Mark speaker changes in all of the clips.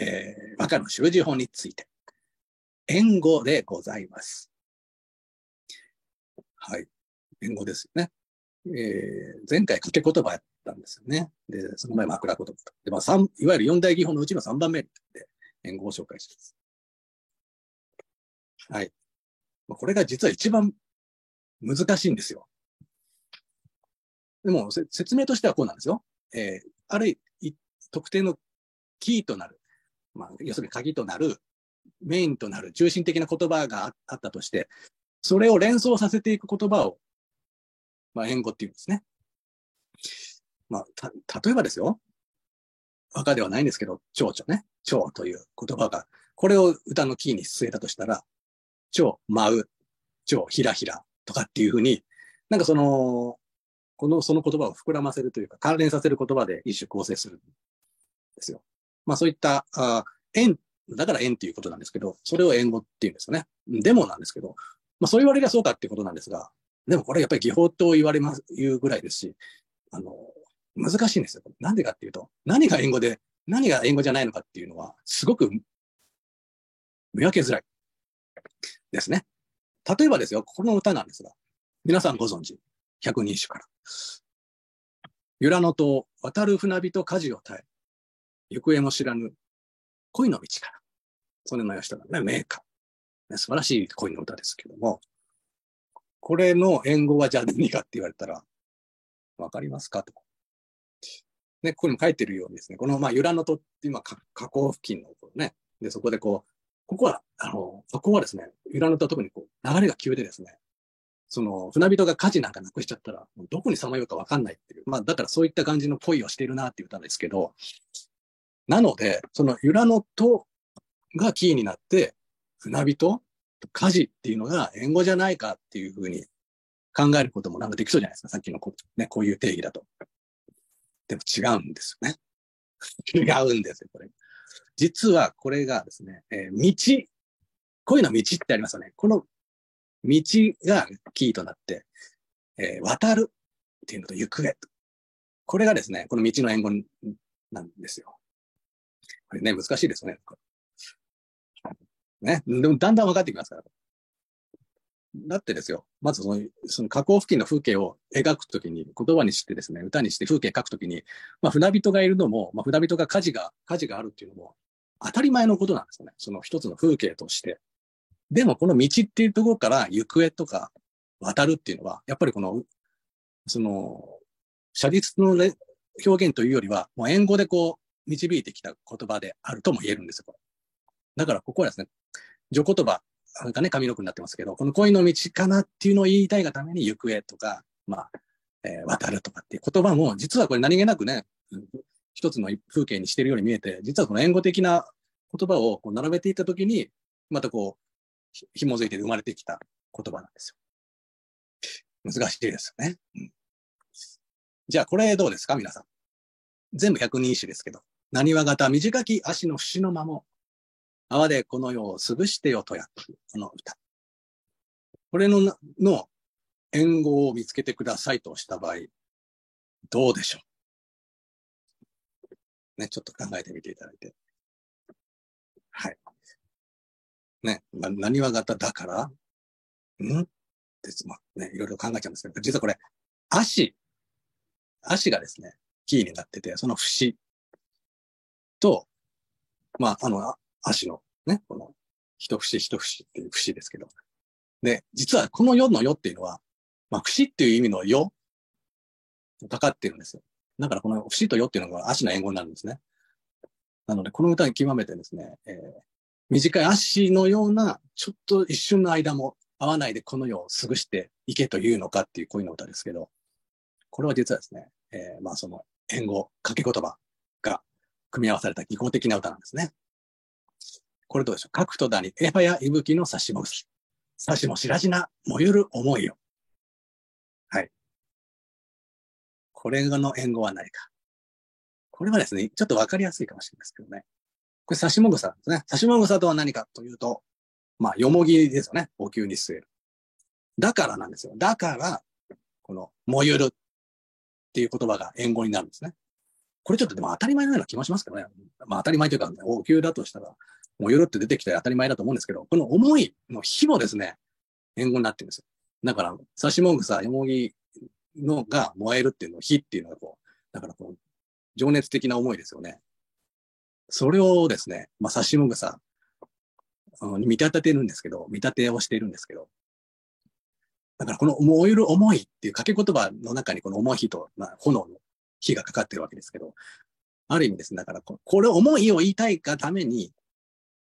Speaker 1: えー、和歌の習字法について。援護でございます。はい。援護ですよね。えー、前回掛け言葉やったんですよね。で、その前枕言葉と。で、まあ、三、いわゆる四大技法のうちの3番目で援護を紹介します。はい。これが実は一番難しいんですよ。でも、説明としてはこうなんですよ。えー、ある特定のキーとなる、まあ、要するに鍵となる、メインとなる中心的な言葉があったとして、それを連想させていく言葉を、まあ、言語っていうんですね。まあ、た、例えばですよ。和歌ではないんですけど、蝶々ね。蝶という言葉が、これを歌のキーに据えたとしたら、蝶、舞う、蝶、ひらひらとかっていうふうに、なんかその、この、その言葉を膨らませるというか、関連させる言葉で一種構成するんですよ。まあそういった、あ縁、だから縁っていうことなんですけど、それを縁語っていうんですよね。でもなんですけど、まあそう言われりゃそうかっていうことなんですが、でもこれやっぱり技法と言われます、言うぐらいですし、あの、難しいんですよ。なんでかっていうと、何が縁語で、何が縁語じゃないのかっていうのは、すごく見分けづらいですね。例えばですよ、この歌なんですが、皆さんご存知、百人種から。由良野島、渡る船人舵を耐え、行方も知らぬ恋の道から。それの吉田のね、名歌。ね、素晴らしい恋の歌ですけども、これの援護はじゃあ何かって言われたら、わかりますかと。ね、ここにも書いてるようにですね、この、まあ、由良のとって今、河口付近のところね、で、そこでこう、ここは、あの、そこはですね、由良のとは特にこう、流れが急でですね、その、船人が火事なんかなくしちゃったら、どこにさまようかわかんないっていう。まあ、だからそういった感じの恋をしているなって言ったんですけど、なので、その由良のとがキーになって、船人、火事っていうのが援護じゃないかっていうふうに考えることもなんかできそうじゃないですか。さっきのこ,、ね、こういう定義だと。でも違うんですよね。違うんですよ、これ。実はこれがですね、えー、道、恋の道ってありますよね。この道がキーとなって、えー、渡るっていうのと行方と。これがですね、この道の援護なんですよ。これね、難しいですね。ね。でもだんだん分かってきますから。だってですよ。まずその、その河口付近の風景を描くときに、言葉にしてですね、歌にして風景描くときに、まあ船人がいるのも、まあ船人が火事が、火事があるっていうのも、当たり前のことなんですよね。その一つの風景として。でもこの道っていうところから行方とか渡るっていうのは、やっぱりこの、その、写実の表現というよりは、もう英語でこう、導いてきた言葉であるとも言えるんですよ。だからここはですね、序言葉がね、上の句になってますけど、この恋の道かなっていうのを言いたいがために行方とか、まあ、えー、渡るとかっていう言葉も、実はこれ何気なくね、一つの風景にしてるように見えて、実はこの言語的な言葉をこう並べていったときに、またこう、紐づいて生まれてきた言葉なんですよ。難しいですよね。うん、じゃあ、これどうですか皆さん。全部百人一首ですけど。何は型短き足の節の間も、泡でこの世を潰してよとや、この歌。これの、の、援護を見つけてくださいとした場合、どうでしょう？ね、ちょっと考えてみていただいて。はい。ね、まあ、何話型だから？ん？ってまね、いろいろ考えちゃうんですけど、実はこれ、足、足がですね、キーになってて、その節と、まあ、あの、足のね、この、一節一節っていう節ですけど。で、実はこの世の世っていうのは、まあ、節っていう意味の世かかってるんですよ。だからこの節と世っていうのが足の英語になるんですね。なので、この歌に極めてですね、えー、短い足のような、ちょっと一瞬の間も合わないでこの世を過ごしていけというのかっていう恋の歌ですけど、これは実はですね、えー、まあその、縁語、掛け言葉組み合わされた技巧的な歌なんですね。これどうでしょう？書くとだに、エファや息吹の差しもぐ差しもしらじな、燃ゆる思いよ。はい。これの縁語は何か？これはですね、ちょっとわかりやすいかもしれないですけどね。これ、差しもぐさですね。差しもぐさとは何かというと、まあ、よもぎですよね。お灸に据える。だからなんですよ。だから、この、燃ゆるっていう言葉が援護になるんですね。これちょっとでも当たり前のような気もしますけどね。まあ当たり前というか、応急だとしたら、燃えるって出てきて当たり前だと思うんですけど、この思いの火もですね、援護になってるんですよ。だから、刺しもぐさ、よもぎのが燃えるっていうのを火っていうのがこう、だからこう、情熱的な思いですよね。それをですね、まあ、刺しもぐさ、見立ててるんですけど、見立てをしているんですけど、だからこの燃える思いっていう掛け言葉の中にこの思い火と、まあ、炎の火がかかってるわけですけど、ある意味ですね、だからここれ思いを言いたいがために、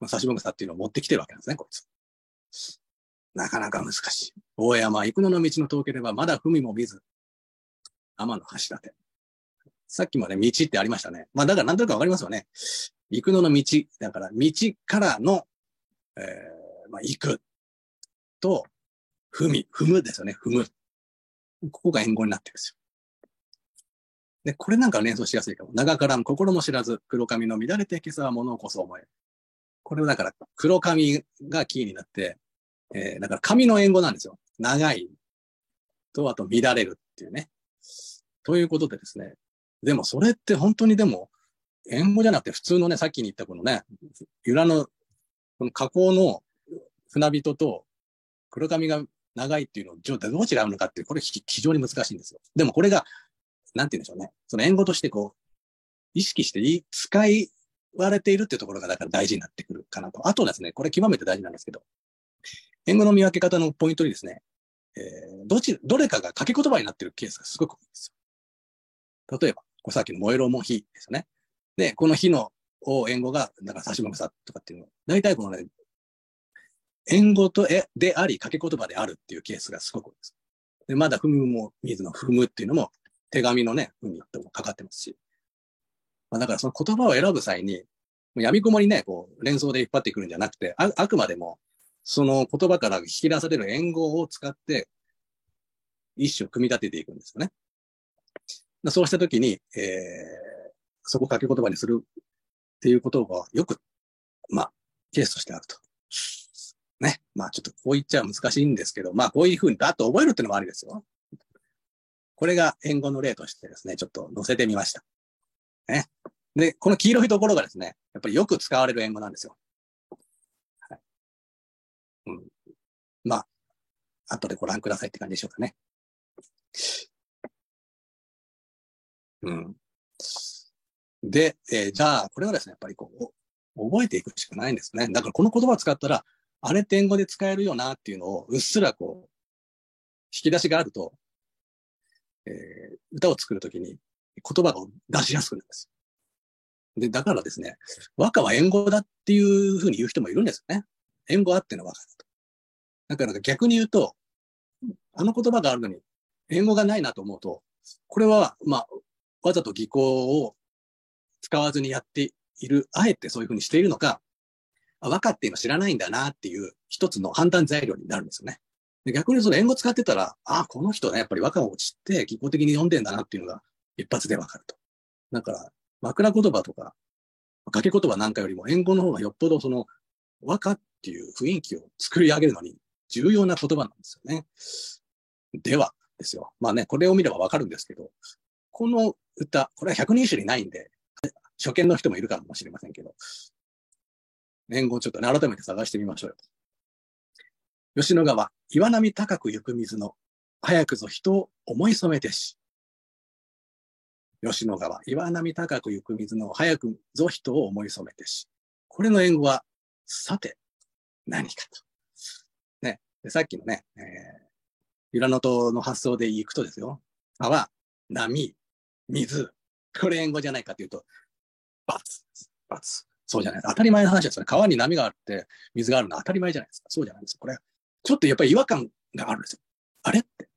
Speaker 1: まあ、刺しもぐさっていうのを持ってきてるわけなんですね、こいつ。なかなか難しい。大山、幾野のの道の遠ければ、まだ踏みも見ず、天の橋立て。さっきまで道ってありましたね。まあだからなんとなくわかりますよね。行くのの道。だから道からの、えー、まあ行くと、踏み、踏むですよね。踏む。ここが援護になってるんですよ。で、これなんか連想しやすいかも。長からん心も知らず、黒髪の乱れて今朝は物をこそ思え。これはだから黒髪がキーになって、えー、だから髪の援護なんですよ。長いと、あと乱れるっていうね。ということでですね。でもそれって本当にでも、援護じゃなくて普通のね、さっきに言ったこのね、由良の、この河口の船人と黒髪が長いっていうのを、どう違うのかっていう、これ非常に難しいんですよ。でもこれが、なんて言うんでしょうね。その援護としてこう、意識してい使いわれているっていうところがだから大事になってくるかなと。あとですね、これ極めて大事なんですけど、援護の見分け方のポイントにですね、えー、どち、どれかが掛け言葉になっているケースがすごく多いんですよ。例えば、これさっきの燃えろも火ですよね。で、この火の援護が、だから差しもぐさとかっていうの大体このね、援護とえ、であり、掛け言葉であるっていうケースがすごく多いです。で、まだ踏むも、水の踏むっていうのも、手紙のね、踏みともかかってますし。まあ、だからその言葉を選ぶ際に、闇雲にね、こう、連想で引っ張ってくるんじゃなくて、ああくまでも、その言葉から引き出される援護を使って、一種組み立てていくんですよね。そうしたときに、えー、そこを掛け言葉にするっていうことがよく、まあ、ケースとしてあると。ね。まあちょっとこう言っちゃ難しいんですけど、まあこういうふうにバッと覚えるっていうのもありですよ。これが援護の例としてですね、ちょっと載せてみました。ね。で、この黄色いところがですね、やっぱりよく使われる援護なんですよ。はい。うん。まあ、後でご覧くださいって感じでしょうかね。うん。で、えー、じゃあ、これはですね、やっぱりこう、覚えていくしかないんですね。だからこの言葉を使ったら、あれ点語で使えるよなっていうのを、うっすらこう、引き出しがあると、えー、歌を作るときに言葉を出しやすくなるんです。で、だからですね、和歌は援護だっていうふうに言う人もいるんですよね。援護あっての和歌だと。だから逆に言うと、あの言葉があるのに、援護がないなと思うと、これは、まあ、わざと技巧を使わずにやっている、あえてそういうふうにしているのか、分かっていうの知らないんだなっていう一つの判断材料になるんですよね。で逆にその英語使ってたら、ああ、この人ね、やっぱり和歌を知って技巧的に読んでんだなっていうのが一発でわかると。だから、枕言葉とか、掛け言葉なんかよりも英語の方がよっぽどその和歌っていう雰囲気を作り上げるのに重要な言葉なんですよね。ではですよ。まあね、これを見ればわかるんですけど、この歌、これは百人一首にないんで、初見の人もいるかもしれませんけど、年号ちょっとね、改めて探してみましょうよ。吉野川、岩波高く行く水の、早くぞ人を思い染めてし。吉野川、岩波高く行く水の、早くぞ人を思い染めてし。これの援護は、さて、何かと。ね。でさっきのね、えー、由良の塔の発想で行くとですよ。川、波、水。これ援護じゃないかというと、バツ、バツ。そうじゃない。当たり前の話ですよね。川に波があって、水があるのは当たり前じゃないですか。そうじゃないですか。これ、ちょっとやっぱり違和感があるんですよ。あれって。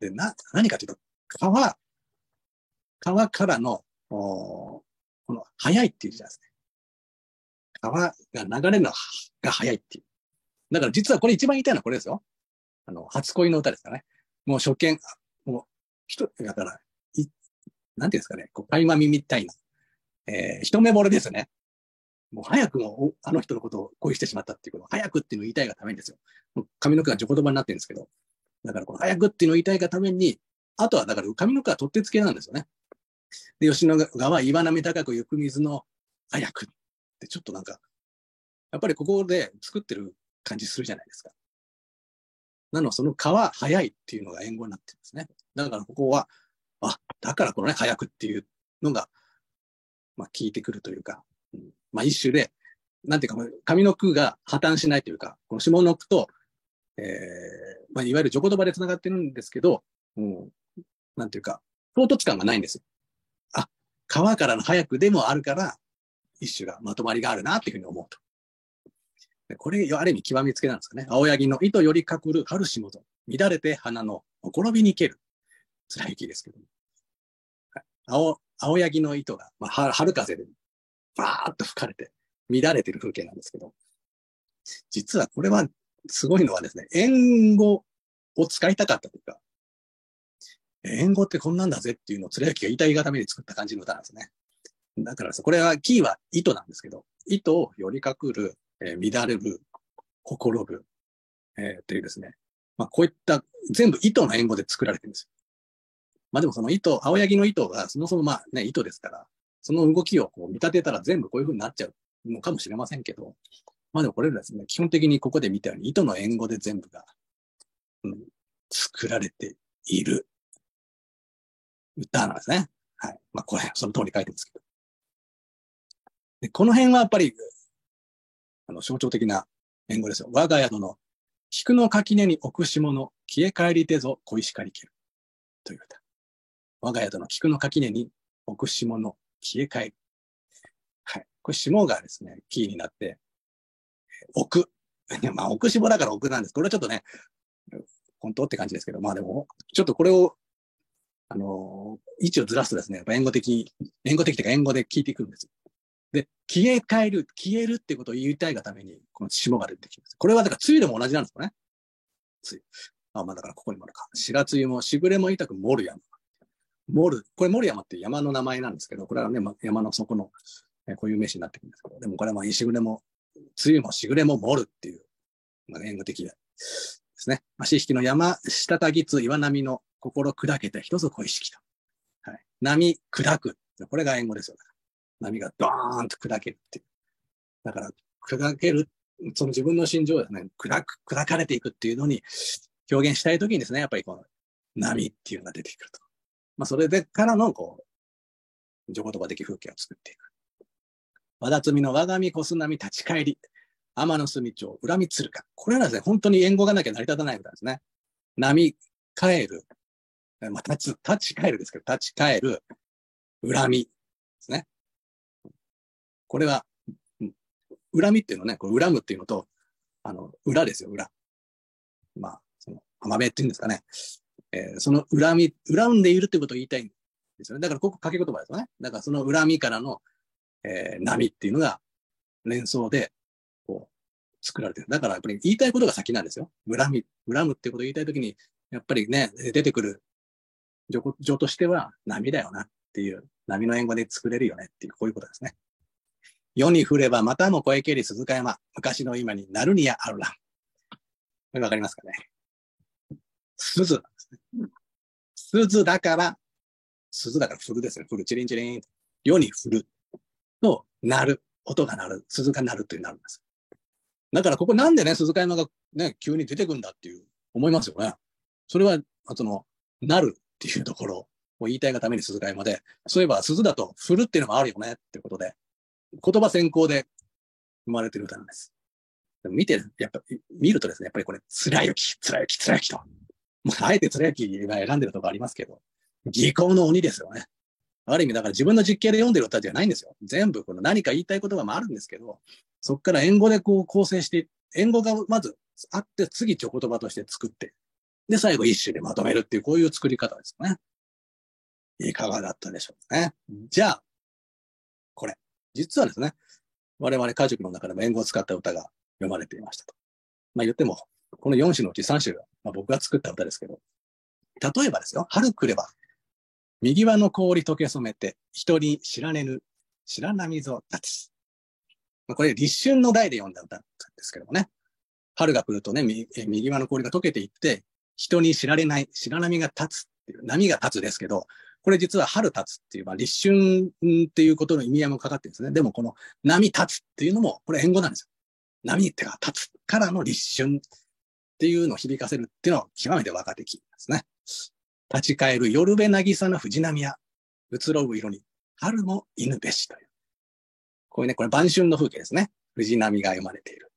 Speaker 1: で、な、何かというと、川、川からの、おこの、速いっていう字なんですね。川が流れるのが速いっていう。だから実はこれ一番言いたいのはこれですよ。あの、初恋の歌ですかね。もう初見、もう、人、だから、い、なんていうんですかね、こう、垣間見みたいなえー、一目惚れですね。もう早くもあの人のことを恋してしまったっていうこと、早くっていうのを言いたいがためにですよ。髪の毛がちょ言葉になってるんですけど、だからこの早くっていうのを言いたいがために、あとはだから髪の毛は取って付けなんですよね。で、吉野川岩波高く行く水の早くってちょっとなんか、やっぱりここで作ってる感じするじゃないですか。なのその川早いっていうのが援護になってるんですね。だからここは、あ、だからこのね、早くっていうのが、まあ効いてくるというか、うん、まあ一種で、なんていうか、上の句が破綻しないというか、この下の句と、えー、まあいわゆる序言葉で繋がってるんですけど、うん、なんていうか、唐突感がないんです。あ、川からの早くでもあるから、一種がまとまりがあるなっていうふうに思うと。これ、ある意味極めつけなんですかね。青柳の糸よりかくる春仕事。乱れて花のほころびにける。辛い雪ですけども。はい、青、青柳の糸が、まあ、春風で、バーッと吹かれて、乱れてる風景なんですけど、実はこれは、すごいのはですね、縁語を使いたかったというか、縁語ってこんなんだぜっていうのを貫之が言いたいがために作った感じの歌なんですね。だからこれは、キーは糸なんですけど、糸を寄りかくる、えー、乱れる、心る、えー、というですね。まあ、こういった全部糸の援護で作られてるんですよ。まあでもその糸、青柳の糸がそもそもまあね、糸ですから、その動きをこう見立てたら全部こういう風になっちゃうのかもしれませんけど、まあでもこれらですね、基本的にここで見たように糸の援護で全部が、うん、作られている歌なんですね。はい。まあこれ、その通り書いてますけど。で、この辺はやっぱり、あの、象徴的な言語ですよ。我が宿の、菊の垣根に置くし物、消え帰りてぞ、小石狩りける。という歌。我が宿の菊の垣根に置くし物、消え帰り。はい。これ、霜がですね、キーになって、置く。まあ、置く霜だから置くなんです。これはちょっとね、本当って感じですけど、まあでも、ちょっとこれを、あの位置をずらすとですね、やっぱ援護的、援護的というか援護で聞いていくんです。で、消え変える、消えるってことを言いたいがために、この霜が出てきます。これはだから、梅雨でも同じなんですよね。梅雨。あ、まあだからここにもあるか。白梅雨も、しぐれも痛く盛る山。盛る。これ盛る山って山の名前なんですけど、これはね、山の底の、えこういう名詞になってくるんですけど、でもこれはまあ、しぐれも、梅雨もしぐれも盛るっていう、まあ、援護的ですね。足引きの山、滴ぎつ岩波の心砕けて一つ恋しきと。はい。波砕く。これが援護ですよ。波がドーンと砕けるっていう。だから、砕ける、その自分の心情ですね、砕く、砕かれていくっていうのに表現したいときにですね、やっぱりこの波っていうのが出てくると。まあ、それでからの、こう、情言葉的風景を作っていく。和田摘の我が身こす波立ち返り。天の隅町、恨みつるか。これはですね、本当に援護がなきゃ成り立たない歌ですね。波、帰る。まあ、立ち、立ち返るですけど、立ち返る、恨みですね。これは、恨みっていうのね、これ恨むっていうのと、あの、裏ですよ、裏。まあ、その、浜辺っていうんですかね。えー、その恨み、恨んでいるってことを言いたいんですよね。だからここ掛け言葉ですよね。だからその恨みからの、えー、波っていうのが連想で、こう、作られてる。だからやっぱり言いたいことが先なんですよ。恨み、恨むってことを言いたいときに、やっぱりね、出てくる情情としては波だよなっていう、波の援護で作れるよねっていう、こういうことですね。世に降ればまたも声けり鈴鹿山。昔の今になるにやあるら。わかりますかね？鈴鈴だから、鈴だから降るですね。降る、チリンチリン。世に降る。と、鳴る。音が鳴る。鈴が鳴るというなるんです。だからここなんでね、鈴鹿山がね、急に出てくんだっていう思いますよね。それは、その、なるっていうところを言いたいがために鈴鹿山で、そういえば鈴だと振るっていうのもあるよねってことで、言葉先行で生まれてる歌なんです。でも見て、やっぱ、見るとですね、やっぱりこれ、辛雪、辛雪、辛雪と。もう、あえて辛雪が選んでるとこありますけど、技巧の鬼ですよね。ある意味、だから自分の実験で読んでる歌じゃないんですよ。全部、この何か言いたい言葉もあるんですけど、そこから英語でこう構成して、英語がまずあって、次、ちょ言葉として作って、で、最後一種でまとめるっていう、こういう作り方ですね。いかがだったでしょうかね。じゃあ、これ。実はですね、我々家族の中でも英語を使った歌が読まれていましたと。まあ言っても、この4種のうち3種が、まあ、僕が作った歌ですけど、例えばですよ、春来れば、右輪の氷溶け染めて、人に知られぬ白波ぞ立つ。まあ、これ立春の代で読んだ歌なんですけどもね。春が来るとね、右輪の氷が溶けていって、人に知られない白波が立つっていう、波が立つですけど、これ実は春立つっていう、まあ、立春っていうことの意味合いもかかってるんですね。でもこの波立つっていうのも、これ縁語なんですよ。波ってか立つからの立春っていうのを響かせるっていうのは極めて若手期ですね。立ち返る夜べ渚の藤波や、移ろう色に春も犬べしという。こういうね、これ晩春の風景ですね。藤波が読まれている。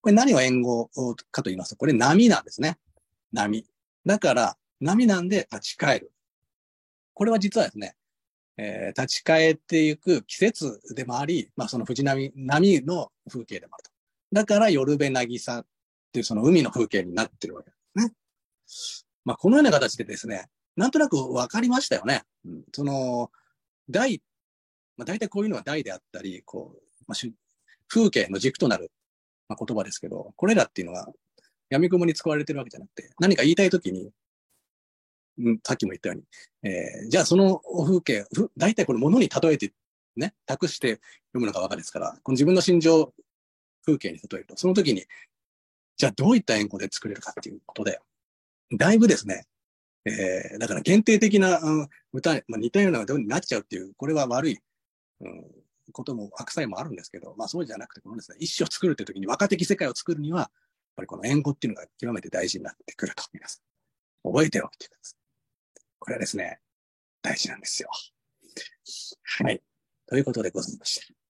Speaker 1: これ何を援護かと言いますと、これ波なんですね。波。だから、波なんで立ち返る。これは実はですね、えー、立ち返っていく季節でもあり、まあその藤波、波の風景でもあると。だから夜べ渚っていうその海の風景になってるわけですね。まあこのような形でですね、なんとなく分かりましたよね。うん、その、大、まあ大体こういうのは大であったり、こう、まあ、風景の軸となる、まあ、言葉ですけど、これらっていうのは闇雲に使われてるわけじゃなくて、何か言いたいときに、うん、さっきも言ったように、えー、じゃあその風景、大体これ物に例えて、ね、託して読むのがわかるですから、この自分の心情、風景に例えると、その時に、じゃあどういった円語で作れるかっていうことで、だいぶですね、えー、だから限定的な、うん、歌、まあ、似たような歌になっちゃうっていう、これは悪い、うん、ことも、悪さもあるんですけど、まあそうじゃなくて、このですね、一生作るっていう時に若的世界を作るには、やっぱりこの円語っていうのが極めて大事になってくると、皆さん。覚えておいてください。これはですね、大事なんですよ。はい。ということでございました。